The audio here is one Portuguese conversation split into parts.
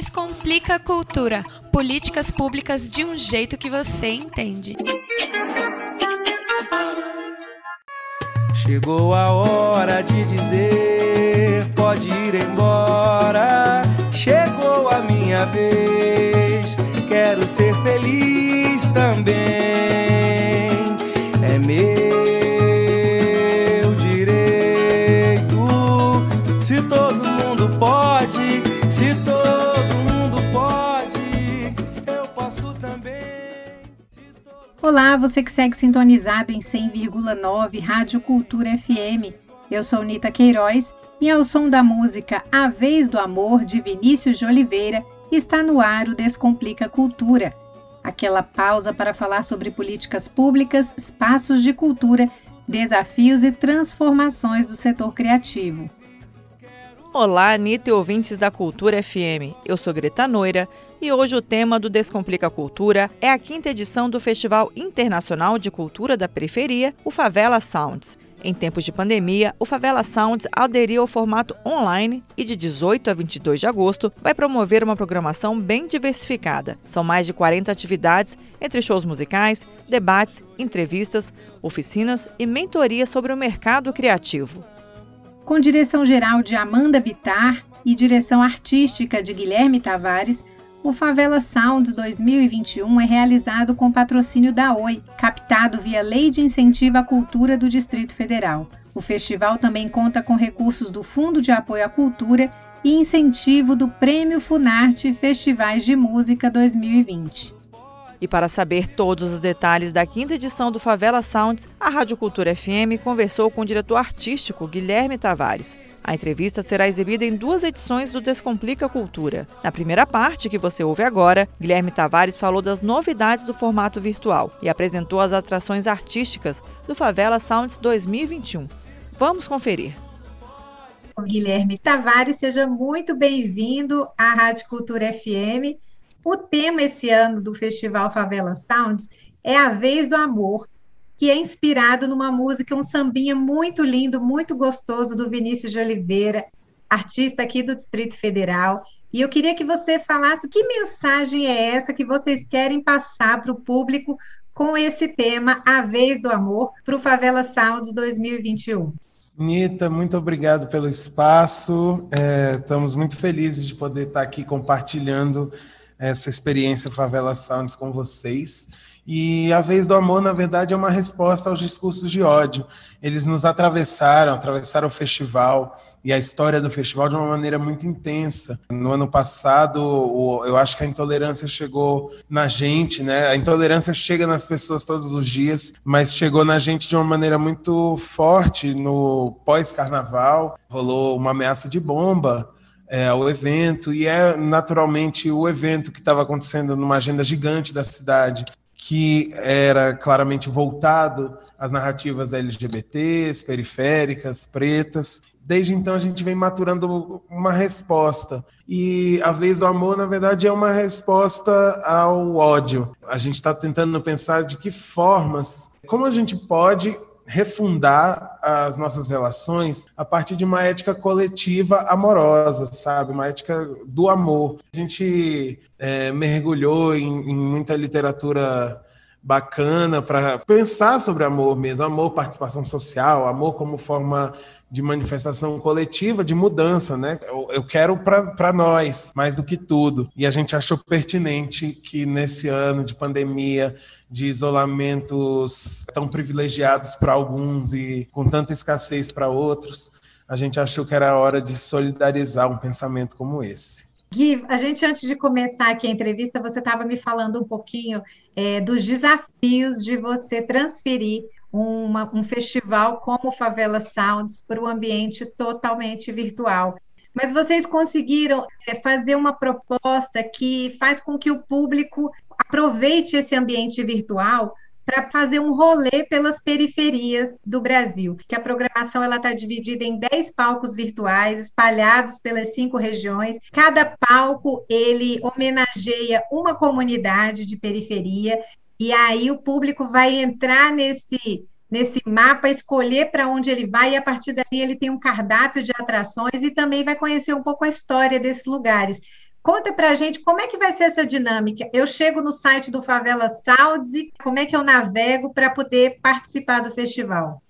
Descomplica a cultura, políticas públicas de um jeito que você entende. Chegou a hora de dizer: pode ir embora. Chegou a minha vez, quero ser feliz também. Você que segue sintonizado em 100,9 Rádio Cultura FM. Eu sou Nita Queiroz e ao som da música A Vez do Amor de Vinícius de Oliveira está no ar o Descomplica Cultura. Aquela pausa para falar sobre políticas públicas, espaços de cultura, desafios e transformações do setor criativo. Olá, Anitta e ouvintes da Cultura FM. Eu sou Greta Noira e hoje o tema do Descomplica Cultura é a quinta edição do Festival Internacional de Cultura da Periferia, o Favela Sounds. Em tempos de pandemia, o Favela Sounds aderiu ao formato online e de 18 a 22 de agosto vai promover uma programação bem diversificada. São mais de 40 atividades, entre shows musicais, debates, entrevistas, oficinas e mentorias sobre o mercado criativo com direção geral de Amanda Bitar e direção artística de Guilherme Tavares, o Favela Sounds 2021 é realizado com patrocínio da Oi, captado via Lei de Incentivo à Cultura do Distrito Federal. O festival também conta com recursos do Fundo de Apoio à Cultura e incentivo do Prêmio Funarte Festivais de Música 2020. E para saber todos os detalhes da quinta edição do Favela Sounds, a Rádio Cultura FM conversou com o diretor artístico Guilherme Tavares. A entrevista será exibida em duas edições do Descomplica Cultura. Na primeira parte, que você ouve agora, Guilherme Tavares falou das novidades do formato virtual e apresentou as atrações artísticas do Favela Sounds 2021. Vamos conferir. Guilherme Tavares, seja muito bem-vindo à Rádio Cultura FM. O tema esse ano do Festival Favela Sounds é A Vez do Amor, que é inspirado numa música, um sambinha muito lindo, muito gostoso do Vinícius de Oliveira, artista aqui do Distrito Federal. E eu queria que você falasse que mensagem é essa que vocês querem passar para o público com esse tema, A Vez do Amor, para o Favela Sounds 2021. Nita, muito obrigado pelo espaço. É, estamos muito felizes de poder estar aqui compartilhando essa experiência Favela Sounds com vocês. E a vez do amor, na verdade, é uma resposta aos discursos de ódio. Eles nos atravessaram, atravessaram o festival e a história do festival de uma maneira muito intensa. No ano passado, eu acho que a intolerância chegou na gente, né? A intolerância chega nas pessoas todos os dias, mas chegou na gente de uma maneira muito forte no pós-carnaval. Rolou uma ameaça de bomba é, ao evento, e é naturalmente o evento que estava acontecendo numa agenda gigante da cidade, que era claramente voltado às narrativas LGBTs, periféricas, pretas. Desde então a gente vem maturando uma resposta. E a vez do amor, na verdade, é uma resposta ao ódio. A gente está tentando pensar de que formas, como a gente pode refundar as nossas relações a partir de uma ética coletiva amorosa, sabe? Uma ética do amor. A gente é, mergulhou em, em muita literatura bacana para pensar sobre amor mesmo, amor, participação social, amor como forma de manifestação coletiva, de mudança, né? Eu, eu quero para nós mais do que tudo. E a gente achou pertinente que nesse ano de pandemia, de isolamentos tão privilegiados para alguns e com tanta escassez para outros, a gente achou que era hora de solidarizar um pensamento como esse. Gui, a gente, antes de começar aqui a entrevista, você estava me falando um pouquinho é, dos desafios de você transferir uma, um festival como Favela Sounds para o ambiente totalmente virtual. Mas vocês conseguiram é, fazer uma proposta que faz com que o público aproveite esse ambiente virtual para fazer um rolê pelas periferias do Brasil, que a programação ela está dividida em 10 palcos virtuais espalhados pelas cinco regiões. Cada palco ele homenageia uma comunidade de periferia e aí o público vai entrar nesse nesse mapa, escolher para onde ele vai, e a partir daí ele tem um cardápio de atrações e também vai conhecer um pouco a história desses lugares. Conta pra gente como é que vai ser essa dinâmica. Eu chego no site do Favela Sounds e como é que eu navego para poder participar do festival?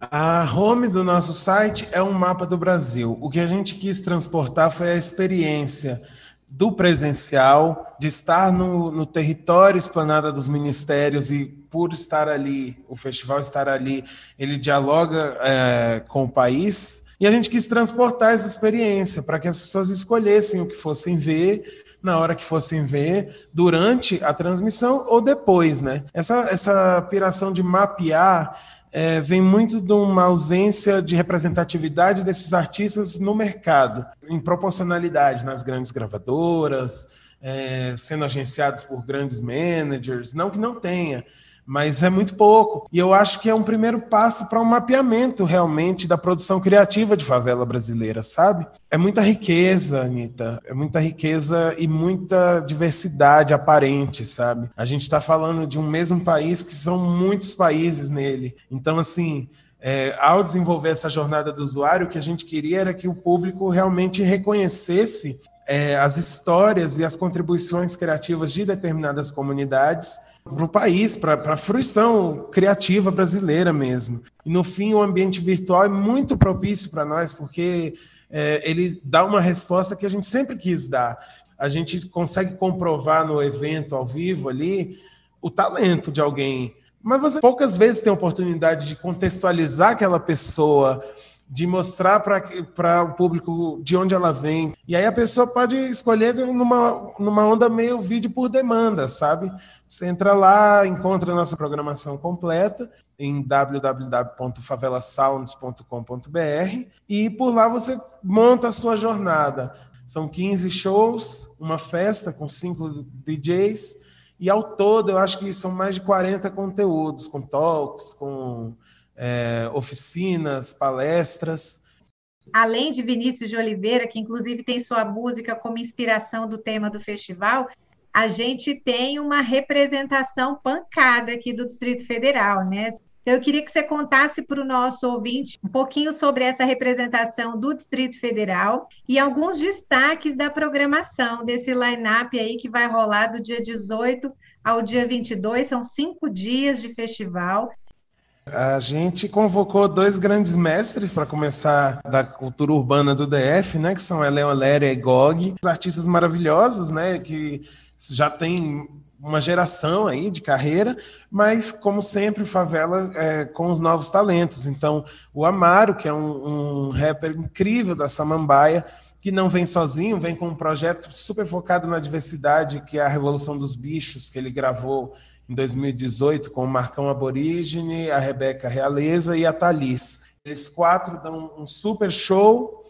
A home do nosso site é um mapa do Brasil. O que a gente quis transportar foi a experiência do presencial, de estar no, no território esplanada dos ministérios e por estar ali, o festival estar ali, ele dialoga é, com o país. E a gente quis transportar essa experiência para que as pessoas escolhessem o que fossem ver na hora que fossem ver, durante a transmissão ou depois, né? Essa, essa piração de mapear é, vem muito de uma ausência de representatividade desses artistas no mercado, em proporcionalidade nas grandes gravadoras, é, sendo agenciados por grandes managers, não que não tenha, mas é muito pouco. E eu acho que é um primeiro passo para um mapeamento realmente da produção criativa de favela brasileira, sabe? É muita riqueza, Anitta, é muita riqueza e muita diversidade aparente, sabe? A gente está falando de um mesmo país que são muitos países nele. Então, assim. É, ao desenvolver essa jornada do usuário, o que a gente queria era que o público realmente reconhecesse é, as histórias e as contribuições criativas de determinadas comunidades para o país, para a fruição criativa brasileira mesmo. E no fim, o ambiente virtual é muito propício para nós, porque é, ele dá uma resposta que a gente sempre quis dar. A gente consegue comprovar no evento ao vivo ali o talento de alguém. Mas você poucas vezes tem a oportunidade de contextualizar aquela pessoa de mostrar para o público de onde ela vem. E aí a pessoa pode escolher numa, numa onda meio vídeo por demanda, sabe? Você entra lá, encontra a nossa programação completa em www.favelasounds.com.br e por lá você monta a sua jornada. São 15 shows, uma festa com cinco DJs e ao todo eu acho que são mais de 40 conteúdos, com talks, com é, oficinas, palestras. Além de Vinícius de Oliveira, que inclusive tem sua música como inspiração do tema do festival, a gente tem uma representação pancada aqui do Distrito Federal, né? Então, eu queria que você contasse para o nosso ouvinte um pouquinho sobre essa representação do Distrito Federal e alguns destaques da programação desse line-up aí que vai rolar do dia 18 ao dia 22, são cinco dias de festival. A gente convocou dois grandes mestres para começar da cultura urbana do DF, né, que são Eleo Léria e Gog, artistas maravilhosos, né, que já tem uma geração aí de carreira, mas como sempre, favela é, com os novos talentos. Então, o Amaro, que é um, um rapper incrível da Samambaia, que não vem sozinho, vem com um projeto super focado na diversidade, que é a Revolução dos Bichos, que ele gravou em 2018 com o Marcão Aborígene, a Rebeca Realeza e a Thalys. Eles quatro dão um super show.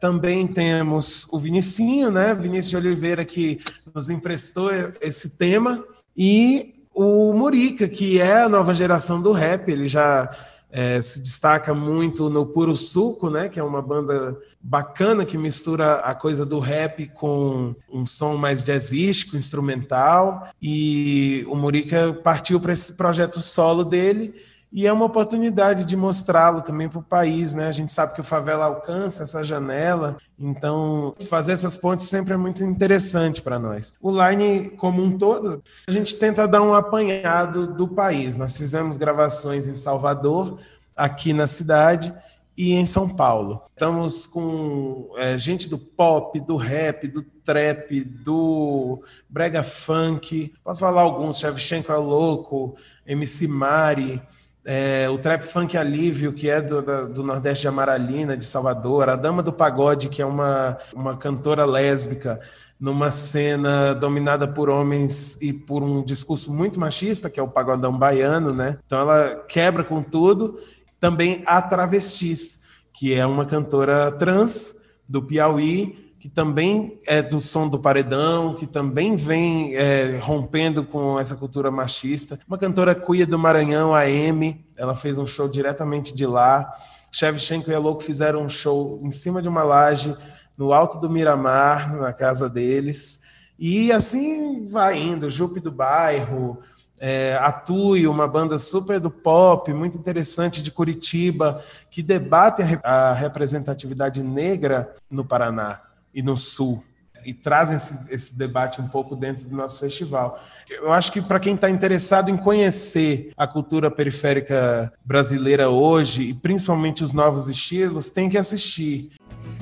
Também temos o Vinicinho, né? Vinícius de Oliveira, que nos emprestou esse tema. E o Murica, que é a nova geração do rap. Ele já é, se destaca muito no Puro Suco, né, que é uma banda bacana que mistura a coisa do rap com um som mais jazzístico, instrumental. E o Murica partiu para esse projeto solo dele e é uma oportunidade de mostrá-lo também para o país, né? A gente sabe que o favela alcança essa janela, então fazer essas pontes sempre é muito interessante para nós. O Line como um todo, a gente tenta dar um apanhado do país. Nós fizemos gravações em Salvador, aqui na cidade e em São Paulo. Estamos com é, gente do pop, do rap, do trap, do brega funk. Posso falar alguns? Shevchenko é louco, MC Mari, é, o Trap Funk Alívio, que é do, do, Nordeste de Amaralina, de Salvador, a Dama do Pagode, que é uma, uma cantora lésbica, numa cena dominada por homens e por um discurso muito machista, que é o pagodão baiano, né? Então ela quebra com tudo. Também a Travestis, que é uma cantora trans do Piauí, que também é do som do paredão, que também vem é, rompendo com essa cultura machista. Uma cantora cuia do Maranhão, a M, ela fez um show diretamente de lá. Shevchenko e a Louco fizeram um show em cima de uma laje, no alto do Miramar, na casa deles. E assim vai indo, Jupe do Bairro, é, Atue, uma banda super do pop, muito interessante de Curitiba, que debate a, a representatividade negra no Paraná e no Sul. e trazem esse, esse, debate um pouco dentro do nosso festival. Eu acho que para quem está interessado em conhecer a cultura periférica brasileira hoje, e principalmente os novos estilos, tem que assistir.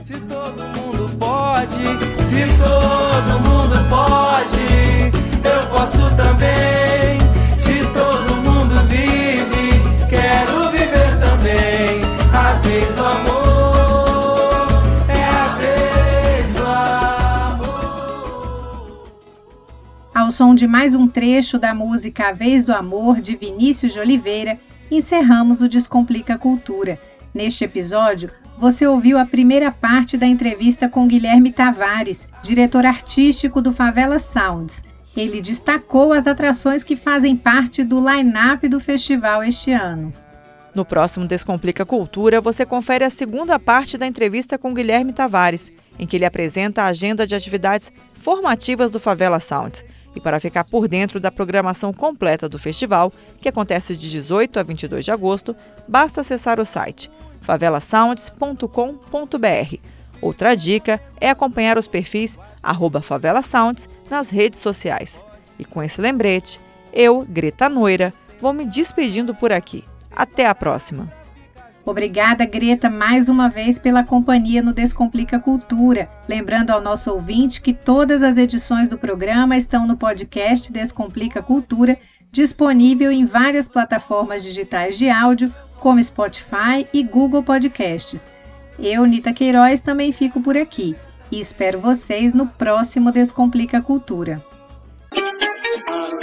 Se todo mundo pode, se todo mundo pode, eu posso também. Som de mais um trecho da música A Vez do Amor de Vinícius de Oliveira, encerramos o Descomplica Cultura. Neste episódio, você ouviu a primeira parte da entrevista com Guilherme Tavares, diretor artístico do Favela Sounds. Ele destacou as atrações que fazem parte do line-up do festival este ano. No próximo Descomplica Cultura, você confere a segunda parte da entrevista com Guilherme Tavares, em que ele apresenta a agenda de atividades formativas do Favela Sounds. E para ficar por dentro da programação completa do festival, que acontece de 18 a 22 de agosto, basta acessar o site favelasounds.com.br. Outra dica é acompanhar os perfis @favelasounds nas redes sociais. E com esse lembrete, eu, Greta Noira, vou me despedindo por aqui. Até a próxima. Obrigada, Greta, mais uma vez pela companhia no Descomplica Cultura. Lembrando ao nosso ouvinte que todas as edições do programa estão no podcast Descomplica Cultura, disponível em várias plataformas digitais de áudio como Spotify e Google Podcasts. Eu, Nita Queiroz, também fico por aqui e espero vocês no próximo Descomplica Cultura.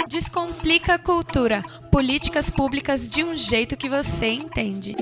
Descomplica Cultura políticas públicas de um jeito que você entende.